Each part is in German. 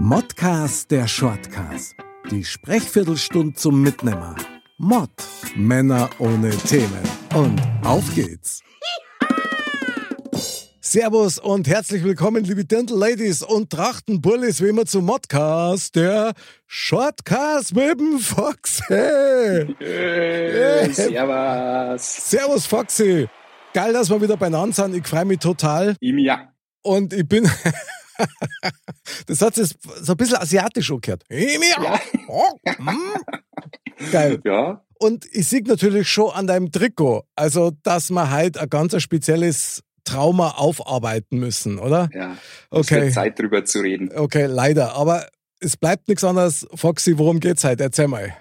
Modcast der Shortcast. Die Sprechviertelstunde zum Mitnehmer. Mod. Männer ohne Themen. Und auf geht's. Servus und herzlich willkommen, liebe Dental Ladies und Trachtenbullis, wie immer zum Modcast, der Shortcast mit dem Foxy. Hey, servus. Servus, Foxy. Geil, dass wir wieder beieinander sind. Ich freue mich total. Ihm ja. Und ich bin. das hat sich so ein bisschen asiatisch angehört. Ja. Oh, mm. Geil. Ja, Und ich sehe natürlich schon an deinem Trikot, also dass wir halt ein ganz spezielles Trauma aufarbeiten müssen, oder? ja. Es Okay. Zeit drüber zu reden. Okay, leider. Aber es bleibt nichts anderes. Foxy, worum geht's heute? Erzähl mal.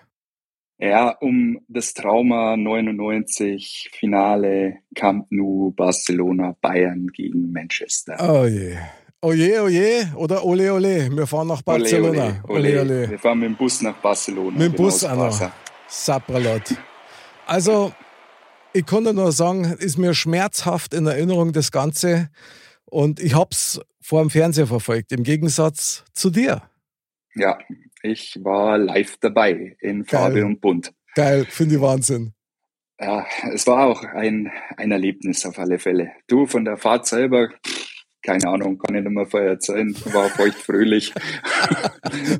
Ja, um das Trauma 99 Finale Camp Nou Barcelona Bayern gegen Manchester. Oh je. Oh je, oh je. Oder ole, ole. Wir fahren nach Barcelona. Ole, ole, Wir fahren mit dem Bus nach Barcelona. Mit dem genau, Bus auch noch. Sapralot. Also, ich dir nur sagen, ist mir schmerzhaft in Erinnerung das Ganze. Und ich hab's vor dem Fernseher verfolgt, im Gegensatz zu dir. Ja, ich war live dabei in Farbe Geil. und Bunt. Geil, finde ich Wahnsinn. Ja, es war auch ein, ein Erlebnis auf alle Fälle. Du von der Fahrt selber, pff, keine Ahnung, kann ich nicht mehr vorher erzählen, war feucht fröhlich.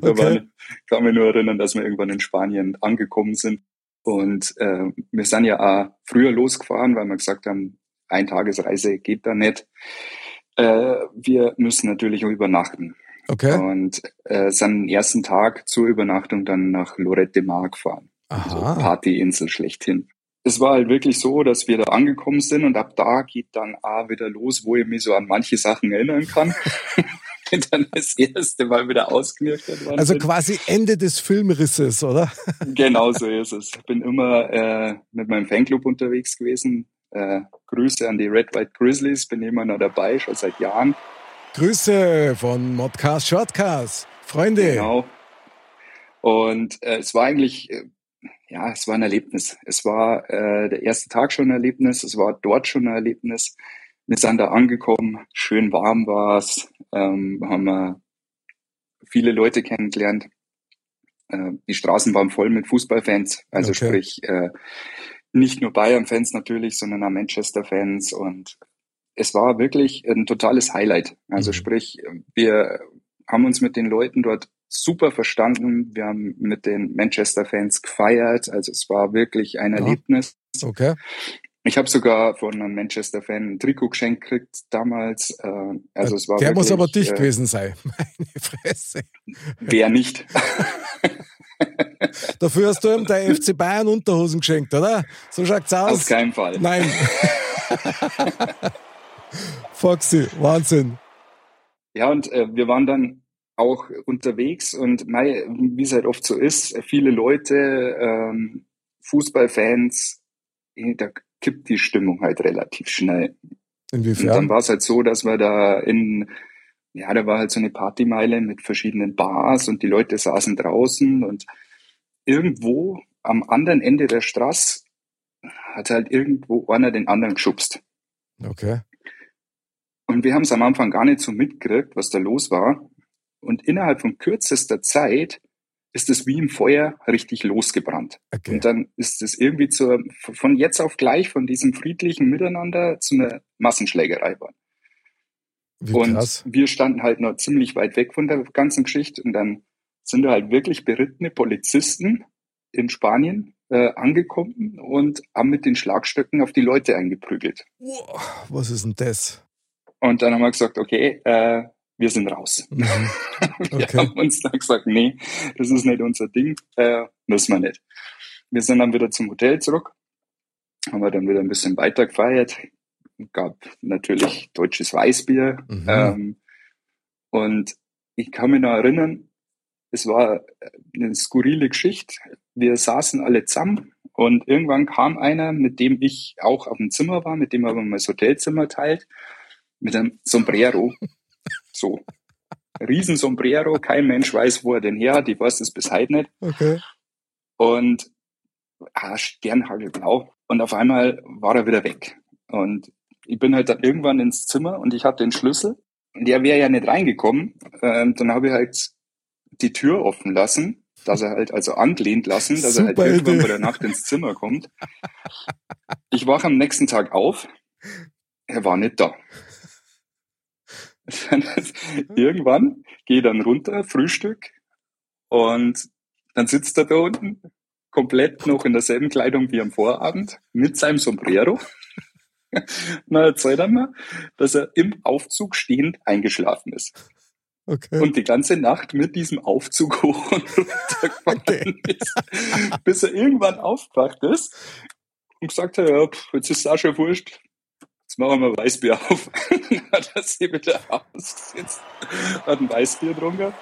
Okay. waren, kann mich nur erinnern, dass wir irgendwann in Spanien angekommen sind. Und äh, wir sind ja auch früher losgefahren, weil wir gesagt haben, Eintagesreise geht da nicht. Äh, wir müssen natürlich auch übernachten. Okay. Und äh, sind ersten Tag zur Übernachtung dann nach Lorette de Mar gefahren Aha. Partyinsel schlechthin. Es war halt wirklich so, dass wir da angekommen sind und ab da geht dann auch wieder los, wo ich mich so an manche Sachen erinnern kann. und dann das erste Mal wieder ausgenüchtert worden Also bin. quasi Ende des Filmrisses, oder? Genau so ist es. Ich bin immer äh, mit meinem Fanclub unterwegs gewesen. Äh, Grüße an die Red White Grizzlies, bin immer noch dabei, schon seit Jahren. Grüße von Modcast Shortcast. Freunde. Genau. Und äh, es war eigentlich, äh, ja, es war ein Erlebnis. Es war äh, der erste Tag schon ein Erlebnis, es war dort schon ein Erlebnis. Wir sind da angekommen, schön warm war es, ähm, haben wir viele Leute kennengelernt. Äh, die Straßen waren voll mit Fußballfans, also Okay. sprich äh, nicht nur Bayern-Fans natürlich, sondern auch Manchester-Fans und es war wirklich ein totales Highlight. Also Mhm. sprich, wir haben uns mit den Leuten dort super verstanden. Wir haben mit den Manchester-Fans gefeiert. Also es war wirklich ein Ja. Erlebnis. Okay. Ich habe sogar von einem Manchester-Fan ein Trikot geschenkt gekriegt damals. Äh, Also es war Der muss wirklich, aber dicht äh, gewesen sein. Meine Fresse. Wer nicht? Dafür hast du ihm der FC Bayern Unterhosen geschenkt, oder? So schaut's Auf aus. keinen Fall. Nein. Foxy, Wahnsinn. Ja, und äh, wir waren dann auch unterwegs und mei, wie es halt oft so ist, viele Leute, ähm, Fußballfans, eh, da kippt die Stimmung halt relativ schnell. Und dann Inwiefern? war es halt so, dass wir da in, ja, da war halt so eine Partymeile mit verschiedenen Bars und die Leute saßen draußen und irgendwo am anderen Ende der Straße hat halt irgendwo einer den anderen geschubst. Okay. Und wir haben es am Anfang gar nicht so mitgekriegt, was da los war. Und innerhalb von kürzester Zeit ist es wie im Feuer richtig losgebrannt. okay. Und dann ist es irgendwie zur, von jetzt auf gleich von diesem friedlichen Miteinander zu einer Massenschlägerei geworden. Und krass. wir standen halt noch ziemlich weit weg von der ganzen Geschichte und dann sind da halt wirklich berittene Polizisten in Spanien äh, angekommen und haben mit den Schlagstöcken auf die Leute eingeprügelt. Wow, Was ist denn das? Und dann haben wir gesagt, okay, äh, wir sind raus. Mhm. Wir Okay. haben uns dann gesagt, nee, das ist nicht unser Ding, äh, müssen wir nicht. Wir sind dann wieder zum Hotel zurück, haben wir dann wieder ein bisschen weiter gefeiert, gab natürlich deutsches Weißbier. Mhm. Ähm, und ich kann mich noch erinnern, es war eine skurrile Geschichte. Wir saßen alle zusammen und irgendwann kam einer, mit dem ich auch auf dem Zimmer war, mit dem aber mal das Hotelzimmer teilt, mit einem Sombrero. So. Riesen Sombrero, kein Mensch weiß, wo er den her hat. Ich weiß das bis heute nicht. Okay. Und ah, Sternhagelblau. Und auf einmal war er wieder weg. Und ich bin halt dann irgendwann ins Zimmer und ich hatte den Schlüssel. Und der wäre ja nicht reingekommen. Ähm, dann habe ich halt die Tür offen lassen, dass er halt also angelehnt lassen, dass Super er halt irgendwann bei der Nacht ins Zimmer kommt. Ich wache am nächsten Tag auf. Er war nicht da. Irgendwann gehe dann runter, Frühstück und dann sitzt er da unten komplett noch in derselben Kleidung wie am Vorabend mit seinem Sombrero. Na, erzählt er mir, dass er im Aufzug stehend eingeschlafen ist. Okay. Und die ganze Nacht mit diesem Aufzug hoch und runter gefahren okay. ist, bis er irgendwann aufgewacht ist und gesagt hat, ja, jetzt ist es auch schon wurscht, jetzt machen wir Weißbier auf. hat er sich wieder ausgesetzt, hat ein Weißbier getrunken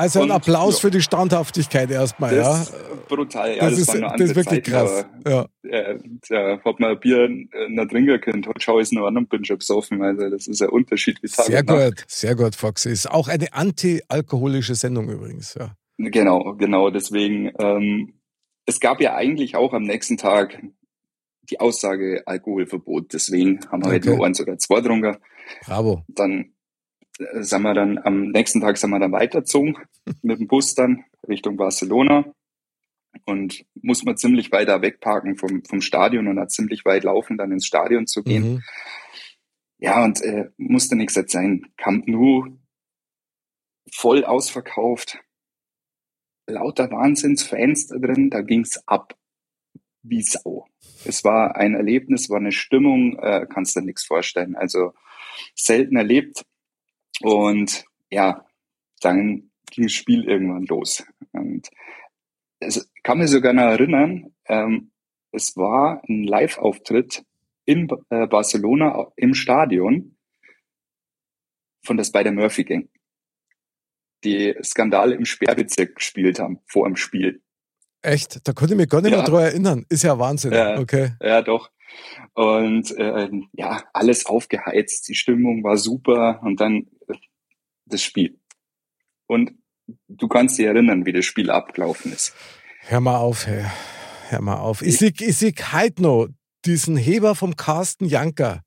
also ein Applaus ja. für die Standhaftigkeit erstmal, ja. Brutal, ja. Das, das ist, das ist wirklich Zeit, krass. ja. Ja, ja, hat man ein Bier nicht trinken können, heute schaue ich es noch an und bin schon besoffen. Also das ist ein Unterschied wie Tag Sehr gut, sehr gut, Fox. Ist auch eine anti-alkoholische Sendung übrigens, ja. Genau, genau. Deswegen, ähm, es gab ja eigentlich auch am nächsten Tag die Aussage Alkoholverbot. Deswegen haben wir okay. heute nur eins oder zwei getrunken. Bravo. Dann sind wir dann am nächsten Tag sind wir dann weitergezogen mit dem Bus dann Richtung Barcelona und muss man ziemlich weiter wegparken vom, vom Stadion und hat ziemlich weit laufen, dann ins Stadion zu gehen. Mhm. Ja, und äh, musste nichts sein. Camp Nou voll ausverkauft. Lauter Wahnsinnsfans da drin, da ging's ab wie Sau. Es war ein Erlebnis, war eine Stimmung, äh, kannst du nichts vorstellen. Also selten erlebt. Und ja, dann ging das Spiel irgendwann los. Und es kann mich sogar noch erinnern, ähm, es war ein Live-Auftritt in äh, Barcelona im Stadion von der Spider-Murphy Gang, die Skandale im Sperrbezirk gespielt haben vor dem Spiel. Echt? Da konnte ich mich gar nicht ja. mehr dran erinnern. Ist ja Wahnsinn. Ja, okay. Ja, doch. Und äh, ja, alles aufgeheizt, die Stimmung war super und dann äh, das Spiel. Und du kannst dich erinnern, wie das Spiel abgelaufen ist. Hör mal auf, Herr. Hör mal auf. Ich sehe ich seh heute noch diesen Heber vom Carsten Janker,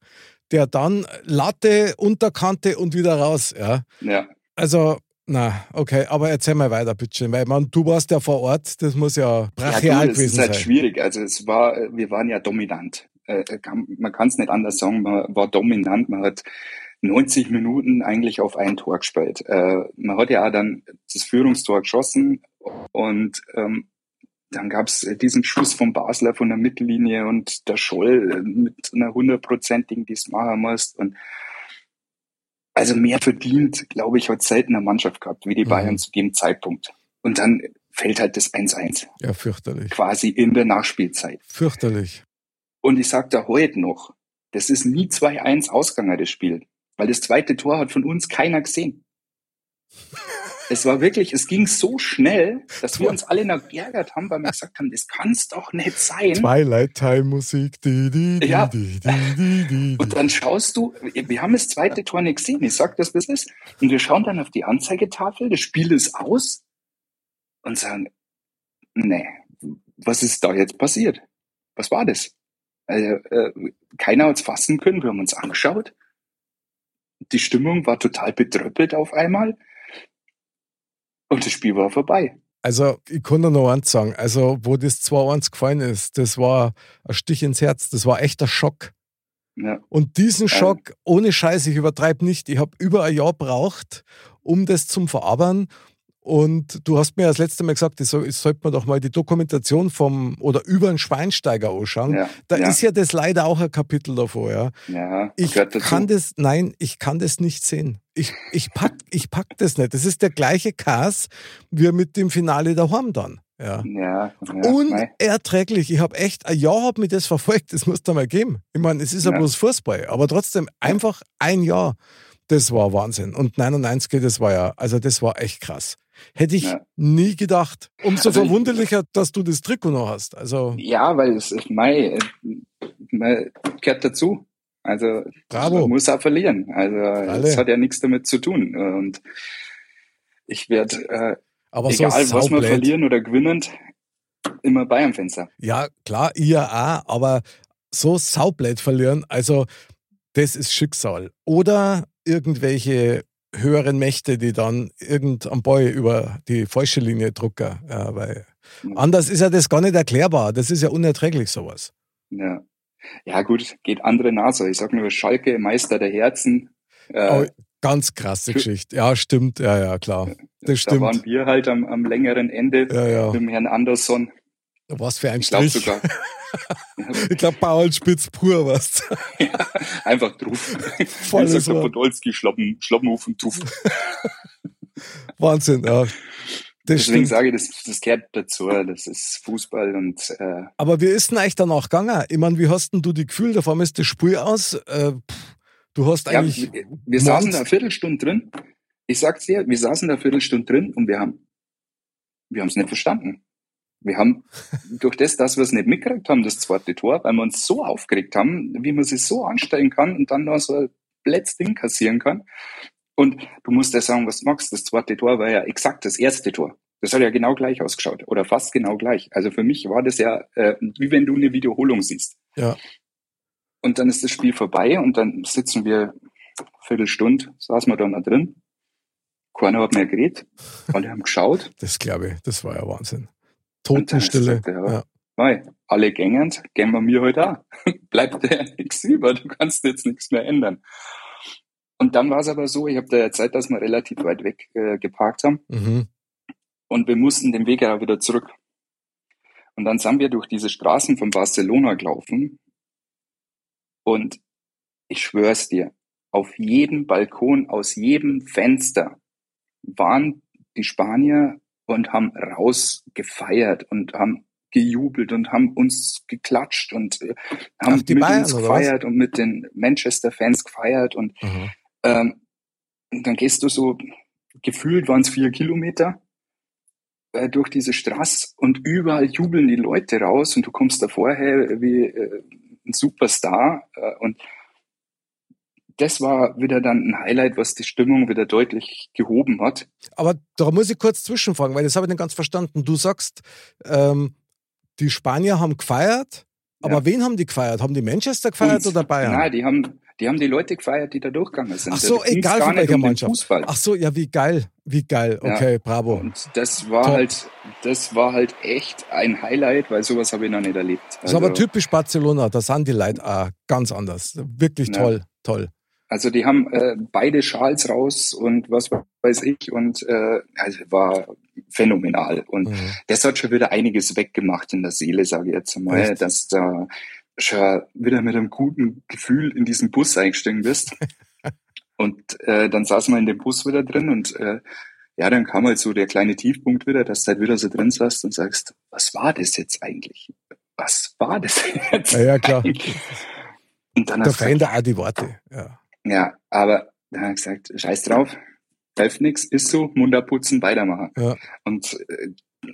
der dann Latte, Unterkante und wieder raus. Ja. ja. Also, na, okay, aber erzähl mal weiter, bitte. Weil man, du warst ja vor Ort, das muss ja brachial ja, du, gewesen sein. Das ist halt sein. schwierig. Also es war, wir waren ja dominant. Äh, man kann es nicht anders sagen, man war dominant, man hat 90 Minuten eigentlich auf ein Tor gespielt. Äh, man hat ja auch dann das Führungstor geschossen und ähm, dann gab es diesen Schuss vom Basler von der Mittellinie und der Scholl mit einer hundertprozentigen, die es machen musst. Und also mehr verdient, glaube ich, hat selten eine Mannschaft gehabt, wie die mhm. Bayern zu dem Zeitpunkt. Und dann fällt halt das 1-1. Ja, fürchterlich. Quasi in der Nachspielzeit. Fürchterlich. Und ich sage da heute noch, das ist nie 2-1 Ausgang, das Spiel. Weil das zweite Tor hat von uns keiner gesehen. Es war wirklich, es ging so schnell, dass wir uns alle noch geärgert haben, weil wir gesagt haben, das kann's doch nicht sein. Twilight Time Musik. Die, die, die, ja. Und dann schaust du, wir haben das zweite Tor nicht gesehen. Ich sag das, was ist. Und wir schauen dann auf die Anzeigetafel, das Spiel ist aus und sagen, nee, was ist da jetzt passiert? Was war das? Also, äh, keiner hat es fassen können. Wir haben uns angeschaut die Stimmung war total betröppelt auf einmal und das Spiel war vorbei. Also, ich kann nur noch eins sagen. Also, wo das 2-1 gefallen ist, das war ein Stich ins Herz. Das war echt ein Schock. Ja. Und diesen Schock, ohne Scheiß, ich übertreibe nicht, ich habe über ein Jahr braucht, um das zum Verarbeiten. Und du hast mir das letzte Mal gesagt, ich sollte man doch mal die Dokumentation vom oder über den Schweinsteiger anschauen. Ja, da ja. ist ja das leider auch ein Kapitel davor, ja. ja ich kann das, nein, ich kann das nicht sehen. Ich, ich pack, ich pack das nicht. Das ist der gleiche Cast wie mit dem Finale daheim dann. Ja. Ja, ja. Unerträglich. Ich habe echt ein Jahr hab mir das verfolgt. Das muss da mal geben. Ich meine, es ist ja, Ja. bloß Fußball, aber trotzdem einfach ein Jahr. Das war Wahnsinn. Und 99, das war ja, also das war echt krass. Hätte ich Ja. nie gedacht. Umso Also ich- verwunderlicher, dass du das Trikot noch hast. Also Ja, weil es ist Mai, gehört dazu. Also Bravo. man muss auch verlieren. Also Alle. es hat ja nichts damit zu tun. Und ich werde, äh, aber egal so was wir verlieren oder gewinnend, immer Bayern-Fenster. Ja, klar, ihr auch, aber so saublöd verlieren, also das ist Schicksal. Oder irgendwelche höheren Mächte, die dann irgend am Boy über die falsche Linie drucken. Ja, weil anders ist ja das gar nicht erklärbar. Das ist ja unerträglich, sowas. Ja. ja gut, geht andere Nase. Ich sag nur Schalke, Meister der Herzen. Äh, Oh, ganz krasse Geschichte. Ja, stimmt. Ja, ja, klar. Das da waren stimmt. wir halt am, am längeren Ende Ja, ja. mit dem Herrn Andersson. Was für ein Ich glaube Strich. sogar. Ich glaube, Bauernspitz pur, was. Einfach drauf. Volles Ich sag der. Podolski, Schlappen, Schlappenhof und Tuff. Wahnsinn, ja. Das Deswegen stimmt. sage ich, das, das gehört dazu. Das ist Fußball und äh, Aber wie ist denn eigentlich danach gegangen? Ich meine, wie hast denn du die Gefühl, davon ist das Spiel aus? Äh, du hast ja, eigentlich. wir, wir saßen da eine Viertelstunde drin. Ich sag's dir, wir saßen da eine Viertelstunde drin und wir haben wir haben es nicht verstanden. Wir haben durch das, dass wir es nicht mitgekriegt haben, das zweite Tor, weil wir uns so aufgeregt haben, wie man sich so anstellen kann und dann noch so ein blödes Ding kassieren kann. Und du musst ja sagen, was du magst. Das zweite Tor war ja exakt das erste Tor. Das hat ja genau gleich ausgeschaut oder fast genau gleich. Also für mich war das ja äh, wie wenn du eine Wiederholung siehst. Ja. Und dann ist das Spiel vorbei und dann sitzen wir Viertelstunde, saßen wir da mal drin. Keiner hat mehr geredet. Alle haben geschaut. Das glaube ich, das war ja Wahnsinn. Totenstille. sagt er, Ja. Alle gängend, gehen wir mir heute auch. Bleibt ja nichts über, du kannst jetzt nichts mehr ändern. Und dann war es aber so, ich habe da ja Zeit, dass wir relativ weit weg äh, geparkt haben Mhm. und wir mussten den Weg ja wieder zurück. Und dann sind wir durch diese Straßen von Barcelona gelaufen und ich schwör's dir, auf jedem Balkon, aus jedem Fenster waren die Spanier und haben rausgefeiert und haben gejubelt und haben uns geklatscht und äh, haben mit Bayern, uns gefeiert und mit den Manchester-Fans gefeiert und Mhm. ähm, dann gehst du so, gefühlt waren es vier Kilometer äh, durch diese Straße und überall jubeln die Leute raus und du kommst da vorher wie äh, ein Superstar äh, und das war wieder dann ein Highlight, was die Stimmung wieder deutlich gehoben hat. Aber da muss ich kurz zwischenfragen, weil das habe ich nicht ganz verstanden. Du sagst, ähm, die Spanier haben gefeiert, aber Ja. wen haben die gefeiert? Haben die Manchester gefeiert Und- oder Bayern? Nein, die haben, die haben die Leute gefeiert, die da durchgegangen sind. Ach so, Da egal von welcher um Mannschaft. Fußball. Ach so, ja, wie geil, wie geil. Ja. Okay, bravo. Und das war Top. halt, das war halt echt ein Highlight, weil sowas habe ich noch nicht erlebt. Das ist aber Also- typisch Barcelona, da sind die Leute auch ganz anders. Wirklich Ja. toll, toll. Also die haben äh, beide Schals raus und was weiß ich und äh, also war phänomenal und Mhm. das hat schon wieder einiges weggemacht in der Seele, sage ich jetzt mal, Echt? dass da schon wieder mit einem guten Gefühl in diesen Bus eingestiegen bist und äh, dann saßen wir in dem Bus wieder drin und äh, ja, dann kam halt so der kleine Tiefpunkt wieder, dass du halt wieder so drin saßt und sagst, was war das jetzt eigentlich? Was war das jetzt? Ja, ja, klar. Und dann Da gesagt, verändert auch die Worte. Ja. Ja, aber da habe ich gesagt, scheiß drauf, hilft nix, ist so, Mund abputzen, weitermachen. Ja. Und äh,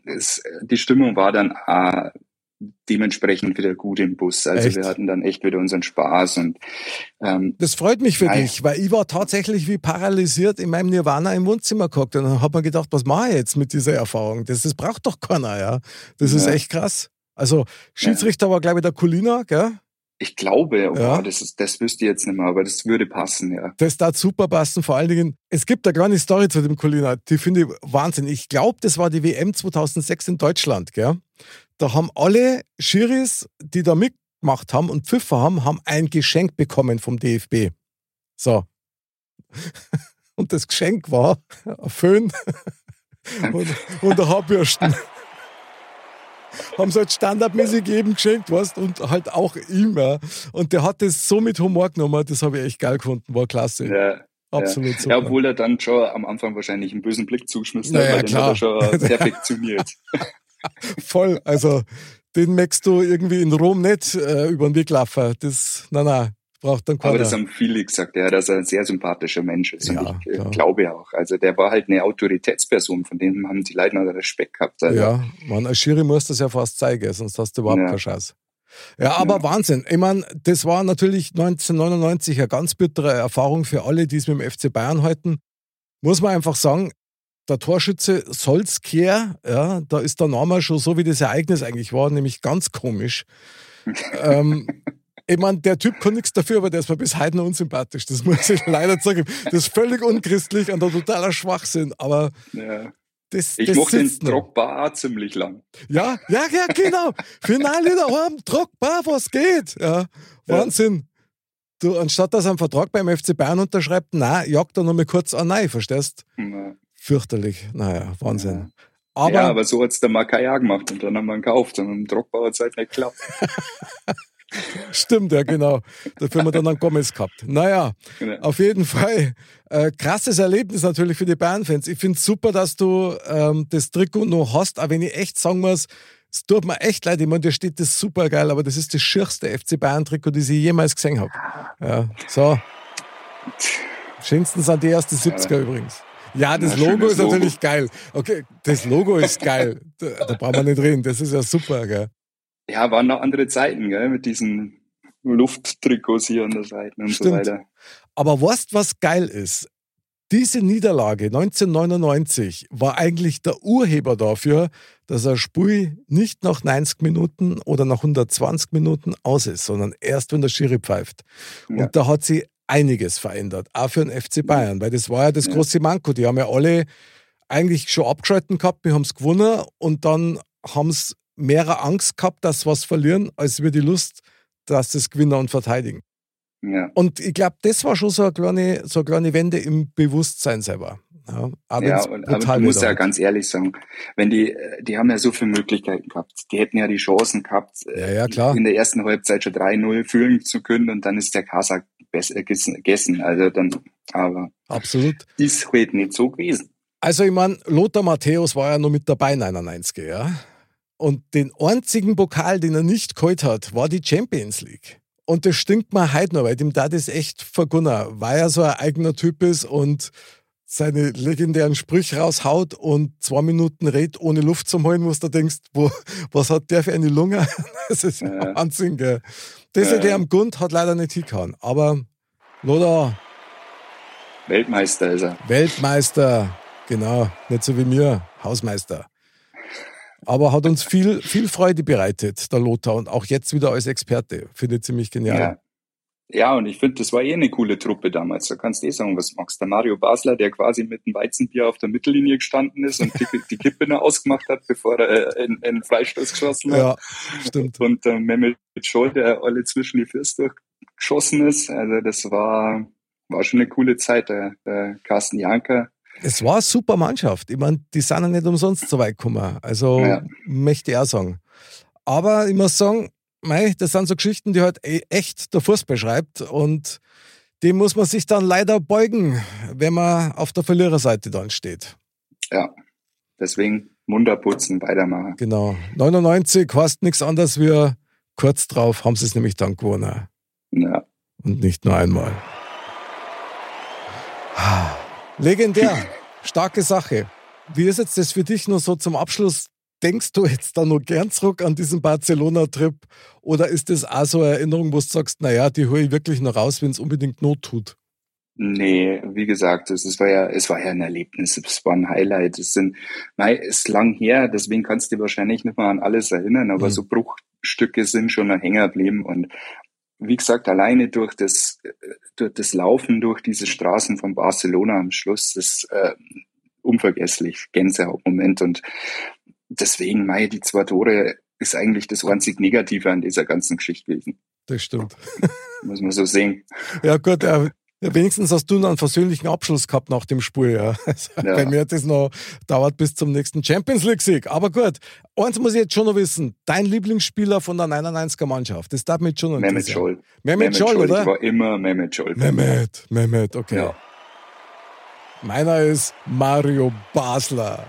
es, die Stimmung war dann äh, dementsprechend wieder gut im Bus. Also Echt? wir hatten dann echt wieder unseren Spaß und ähm, Das freut mich für Nein. dich, weil ich war tatsächlich wie paralysiert in meinem Nirvana im Wohnzimmer gehockt und dann hat man gedacht, was mache ich jetzt mit dieser Erfahrung? Das, das braucht doch keiner, ja. Das ist Ja. echt krass. Also Schiedsrichter war, glaube ich, der Kulina, gell? Ich glaube, oh, Ja. das, ist, das wüsste ich jetzt nicht mehr, aber das würde passen, ja. Das da super passen. Vor allen Dingen, es gibt eine kleine Story zu dem Kulina, die finde ich Wahnsinn. Ich glaube, das war die WM 2006 in Deutschland, gell? Da haben alle Schiris, die da mitgemacht haben und Pfiffer haben, haben ein Geschenk bekommen vom DFB. So. Und das Geschenk war ein Föhn und, und ein Haarbürsten. Haben sie halt standardmäßig jedem geschenkt, weißt und halt auch immer. Und der hat das so mit Humor genommen, das habe ich echt geil gefunden, war klasse. Ja, Absolut super. ja, obwohl er dann schon am Anfang wahrscheinlich einen bösen Blick zugeschmissen Naja, hat, weil klar. den hat er schon perfektioniert. Voll, also den merkst du irgendwie in Rom nicht äh, über den Weg laufen. Das, na na, braucht dann keiner. Aber das haben viele gesagt, ja, dass er ein sehr sympathischer Mensch ist. Ja, und ich äh, klar. glaube auch. Also der war halt eine Autoritätsperson, von dem haben die Leute noch Respekt gehabt. Also, Ja, man, als Schiri muss das ja fast zeigen, sonst hast du überhaupt Ja. keine Chance. Ja, aber Ja. Wahnsinn. Ich meine, das war natürlich 1999 eine ganz bittere Erfahrung für alle, die es mit dem FC Bayern halten. Muss man einfach sagen, der Torschütze Solskjaer, ja, da ist der Name schon so, wie das Ereignis eigentlich war, nämlich ganz komisch. ähm, ich meine, der Typ kann nichts dafür, aber der ist mir bis heute noch unsympathisch. Das muss ich leider sagen. Das ist völlig unchristlich und ein totaler Schwachsinn, aber ja. das, Ich das mochte den. Drogba auch ziemlich lang. Ja, ja, ja, genau. Finale daheim, Druckbar, was geht. Ja, Wahnsinn. Du, anstatt dass er einen Vertrag beim FC Bayern unterschreibt, nein, jagt er noch mal kurz an, nein, verstehst? Ja. Fürchterlich. Naja, Wahnsinn. Aber, Aber, ja, aber so hat's der Makaya gemacht und dann haben wir ihn gekauft und dem Drogba hat's halt nicht geklappt. stimmt, ja, genau. Dafür haben wir dann einen Gomez gehabt. Naja, Ja. auf jeden Fall. Äh, krasses Erlebnis natürlich für die Bayern-Fans. Ich finde super, dass du ähm, das Trikot noch hast, aber wenn ich echt sagen muss, es tut mir echt leid, ich meine, dir steht das super geil, aber das ist das schierste FC Bayern-Trikot, das ich jemals gesehen habe. Ja, so. Schönsten sind die ersten 70er übrigens. Ja, das Na, Logo ist natürlich Logo. geil. Okay, das Logo ist geil. Da, da brauchen wir nicht reden. Das ist ja super, gell? Ja, waren noch andere Zeiten, gell, mit diesen Lufttrikots hier an der Seite und so Stimmt. weiter. Aber weißt, was geil ist? Diese Niederlage 1999 war eigentlich der Urheber dafür, dass ein Spiel nicht nach 90 Minuten oder nach 120 Minuten aus ist, sondern erst, wenn der Schiri pfeift. Ja. Und da hat sie einiges verändert, auch für den FC Bayern, weil das war ja das Ja. große Manko. Die haben ja alle eigentlich schon abgeschalten gehabt, wir haben es gewonnen und dann haben es mehrere Angst gehabt, dass sie was verlieren, als wir die Lust, dass das gewinnen und verteidigen. Ja. Und ich glaube, das war schon so eine kleine, so eine kleine Wende im Bewusstsein selber. Ja, auch Ja, und, aber du musst ja ganz ehrlich sagen, wenn die, äh, die haben ja so viele Möglichkeiten gehabt. Die hätten ja die Chancen gehabt, äh, Ja, ja, klar. in der ersten Halbzeit schon 3-0 führen zu können und dann ist der Kasak besser gegessen. Also dann, aber Absolut. ist halt nicht so gewesen. Also ich meine, Lothar Matthäus war ja noch mit dabei 99, ja. Und den einzigen Pokal, den er nicht geholt hat, war die Champions League. Und das stinkt mir heute noch, weil dem da das echt vergunner, weil er so ein eigener Typ ist und seine legendären Sprüche raushaut und zwei Minuten redet, ohne Luft zu holen, wo du denkst, wo, was hat der für eine Lunge? Das ist Ja. Wahnsinn, gell. Das Ja. der am Grund hat leider nicht hingehauen. Aber Lothar, Weltmeister ist er. Weltmeister, genau, nicht so wie mir, Hausmeister. Aber hat uns viel, viel Freude bereitet, der Lothar, und auch jetzt wieder als Experte. Finde ich ziemlich genial. Ja. Ja, und ich finde, das war eh eine coole Truppe damals. Da kannst du eh sagen, was du magst. Der Mario Basler, der quasi mit dem Weizenbier auf der Mittellinie gestanden ist und die, die Kippe noch ausgemacht hat, bevor er äh, einen, einen Freistoß geschossen hat. Ja, stimmt. Und äh, Mehmet Scholl, der alle zwischen die Füße durchgeschossen ist. Also das war, war schon eine coole Zeit. Der, der Carsten Janker, Es war eine super Mannschaft. Ich meine, die sind ja nicht umsonst so weit gekommen. Also Ja. möchte ich auch sagen. Aber ich muss sagen, mei, das sind so Geschichten, die halt e- echt der Fußball schreibt. Und dem muss man sich dann leider beugen, wenn man auf der Verliererseite dann steht. ja, deswegen Munter putzen, weitermachen. Genau. 99 heißt nichts anderes wie kurz drauf haben sie es nämlich dann gewonnen. Ja. Und nicht nur einmal. Legendär. Starke Sache. Wie ist jetzt das für dich nur so zum Abschluss? Denkst du jetzt da noch gern zurück an diesen Barcelona-Trip? Oder ist das auch so eine Erinnerung, wo du sagst, naja, die hole ich wirklich noch raus, wenn es unbedingt Not tut? Nee, wie gesagt, es, es war ja, es war ja ein Erlebnis, es war ein Highlight. Es sind, es ist lang her, deswegen kannst du dich wahrscheinlich nicht mehr an alles erinnern, aber Mhm. so Bruchstücke sind schon noch hängen geblieben und wie gesagt, alleine durch das, äh, durch das Laufen durch diese Straßen von Barcelona am Schluss, das äh, unvergesslich, Gänsehautmoment und deswegen, mei, die zwei Tore ist eigentlich das einzig Negative an dieser ganzen Geschichte gewesen, Das stimmt. muss man so sehen. Ja gut, ja, wenigstens hast du noch einen versöhnlichen Abschluss gehabt nach dem Spiel. Ja. Also, Ja. Bei mir hat das noch dauert bis zum nächsten Champions League-Sieg. Aber gut, eins muss ich jetzt schon noch wissen. Dein Lieblingsspieler von der 99er Mannschaft, das darf mich schon noch Mehmet. Scholl. Mehmet Scholl, Ich oder? war immer Mehmet Scholl. Mehmet, Mehmet, okay. Ja. Meiner ist Mario Basler.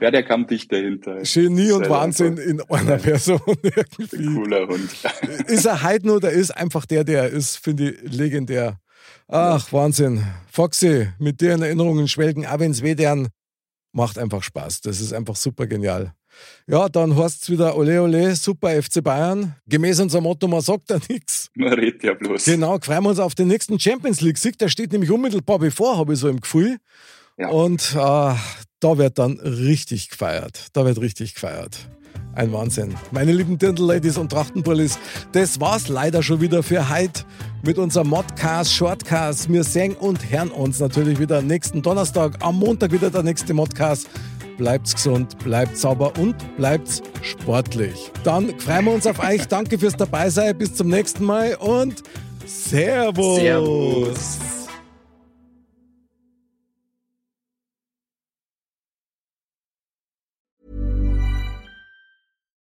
Ja, der kam dicht dahinter. Genie und Wahnsinn in einer Person irgendwie. Cooler Hund. Ist er heute nur, der ist einfach der, der er ist, finde ich legendär. Ach, Wahnsinn. Foxy, mit dir in Erinnerungen schwelgen, auch wenn es wedern, macht einfach Spaß. Das ist einfach super genial. Ja, dann heißt es wieder Ole Ole, super FC Bayern. Gemäß unserem Motto, man sagt da nichts. Man redet ja bloß. Genau, freuen wir uns auf den nächsten Champions League-Sieg. Der steht nämlich unmittelbar bevor, habe ich so im Gefühl. Ja. Und äh, da wird dann richtig gefeiert. Da wird richtig gefeiert. Ein Wahnsinn. Meine lieben Dirndl-Ladies und Trachtenbullis, das war's leider schon wieder für heute mit unserem Modcast, Shortcast. Wir sehen und hören uns natürlich wieder nächsten Donnerstag, am Montag wieder der nächste Modcast. Bleibt's gesund, bleibt sauber und bleibt sportlich. Dann freuen wir uns auf euch. Danke fürs Dabeisein. Bis zum nächsten Mal und Servus. Servus.